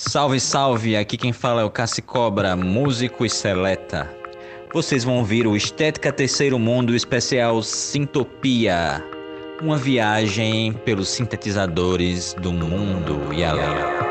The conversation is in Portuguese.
Salve, salve! Aqui quem fala é o Cassi Cobra, músico e seleta. Vocês vão ouvir o Estética Terceiro Mundo especial Sintopia. Uma viagem pelos sintetizadores do mundo e além.